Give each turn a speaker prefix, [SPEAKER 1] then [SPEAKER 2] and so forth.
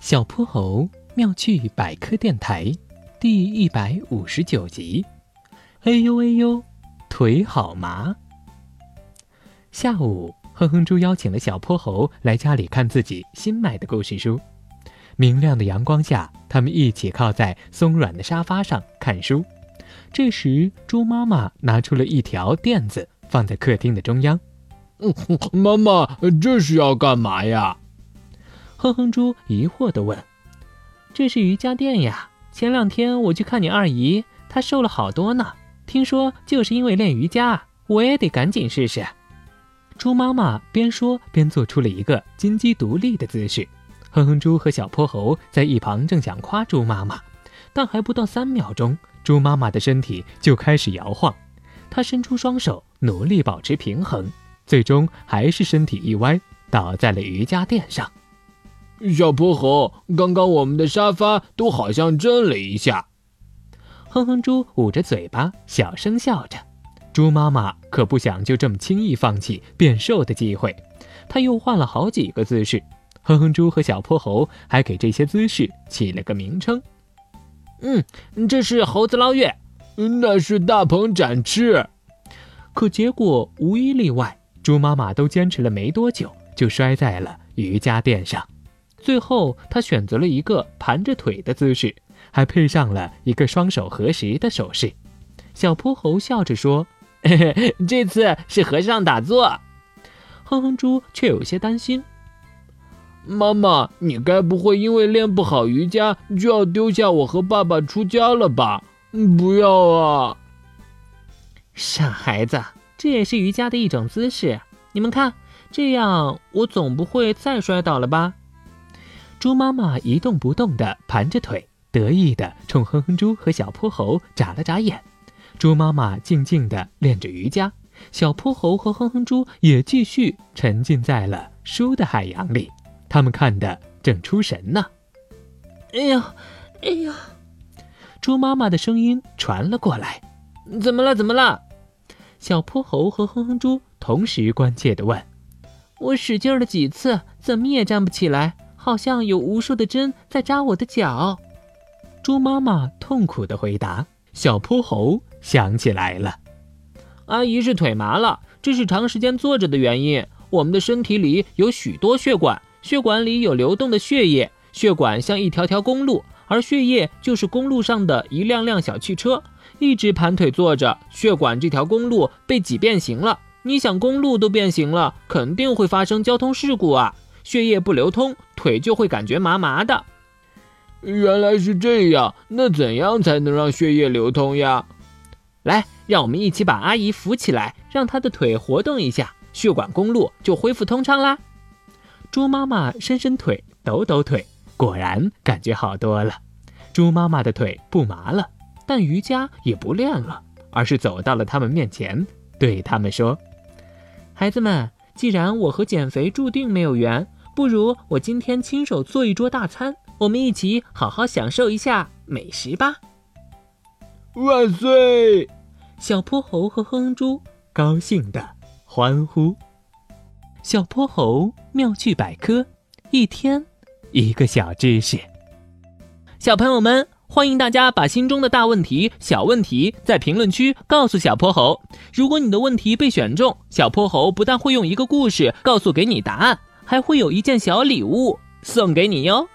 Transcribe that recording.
[SPEAKER 1] 小泼猴妙趣百科电台第一百五十九集。哎呦哎呦，腿好麻。下午，哼哼猪邀请了小泼猴来家里看自己新买的故事书。明亮的阳光下，他们一起靠在松软的沙发上看书。这时，猪妈妈拿出了一条垫子，放在客厅的中央。
[SPEAKER 2] 妈妈，这是要干嘛呀？
[SPEAKER 1] 哼哼猪疑惑地问：“
[SPEAKER 3] 这是瑜伽垫呀。前两天我去看你二姨，她瘦了好多呢。听说就是因为练瑜伽，我也得赶紧试试。”
[SPEAKER 1] 猪妈妈边说边做出了一个金鸡独立的姿势。哼哼猪和小泼猴在一旁正想夸猪妈妈，但还不到三秒钟，猪妈妈的身体就开始摇晃。她伸出双手，努力保持平衡，最终还是身体一歪，倒在了瑜伽垫上。
[SPEAKER 2] 小泼猴，刚刚我们的沙发都好像震了一下。
[SPEAKER 1] 哼哼猪捂着嘴巴，小声笑着。猪妈妈可不想就这么轻易放弃变瘦的机会，她又换了好几个姿势。哼哼猪和小泼猴还给这些姿势起了个名称。
[SPEAKER 3] 嗯，这是猴子捞月，
[SPEAKER 2] 那是大鹏展翅。
[SPEAKER 1] 可结果无一例外，猪妈妈都坚持了没多久，就摔在了瑜伽垫上。最后，他选择了一个盘着腿的姿势，还配上了一个双手合十的手势。
[SPEAKER 3] 小泼猴笑着说：“嘿嘿，这次是和尚打坐。”
[SPEAKER 1] 哼哼猪却有些担心：“
[SPEAKER 2] 妈妈，你该不会因为练不好瑜伽就要丢下我和爸爸出家了吧？不要啊！”
[SPEAKER 3] 傻孩子，这也是瑜伽的一种姿势。你们看，这样我总不会再摔倒了吧？
[SPEAKER 1] 猪妈妈一动不动地盘着腿，得意地冲哼哼猪和小泼猴眨了眨眼。猪妈妈静静地练着瑜伽，小泼猴和哼哼猪也继续沉浸在了书的海洋里。他们看得正出神呢。
[SPEAKER 3] 哎呀，哎呀！
[SPEAKER 1] 猪妈妈的声音传了过来：“
[SPEAKER 3] 怎么了？怎么了？”
[SPEAKER 1] 小泼猴和哼哼猪同时关切地问：“
[SPEAKER 3] 我使劲了几次，怎么也站不起来。”好像有无数的针在扎我的脚，
[SPEAKER 1] 猪妈妈痛苦地回答。小泼猴想起来了，
[SPEAKER 3] 阿姨是腿麻了，这是长时间坐着的原因。我们的身体里有许多血管，血管里有流动的血液，血管像一条条公路，而血液就是公路上的一辆辆小汽车。一直盘腿坐着，血管这条公路被挤变形了。你想，公路都变形了，肯定会发生交通事故啊！血液不流通，腿就会感觉麻麻的。
[SPEAKER 2] 原来是这样，那怎样才能让血液流通呀？
[SPEAKER 3] 来，让我们一起把阿姨扶起来，让她的腿活动一下，血管公路就恢复通畅啦。
[SPEAKER 1] 猪妈妈伸伸腿，抖抖腿，果然感觉好多了。猪妈妈的腿不麻了，但瑜伽也不练了，而是走到了他们面前，对他们说：“
[SPEAKER 3] 孩子们。”既然我和减肥注定没有缘，不如我今天亲手做一桌大餐，我们一起好好享受一下美食吧！
[SPEAKER 2] 万岁！
[SPEAKER 1] 小泼猴和哼哼猪高兴的欢呼。小泼猴妙趣百科，一天一个小知识。
[SPEAKER 3] 小朋友们。欢迎大家把心中的大问题、小问题在评论区告诉小泼猴。如果你的问题被选中，小泼猴不但会用一个故事告诉给你答案，还会有一件小礼物送给你哟。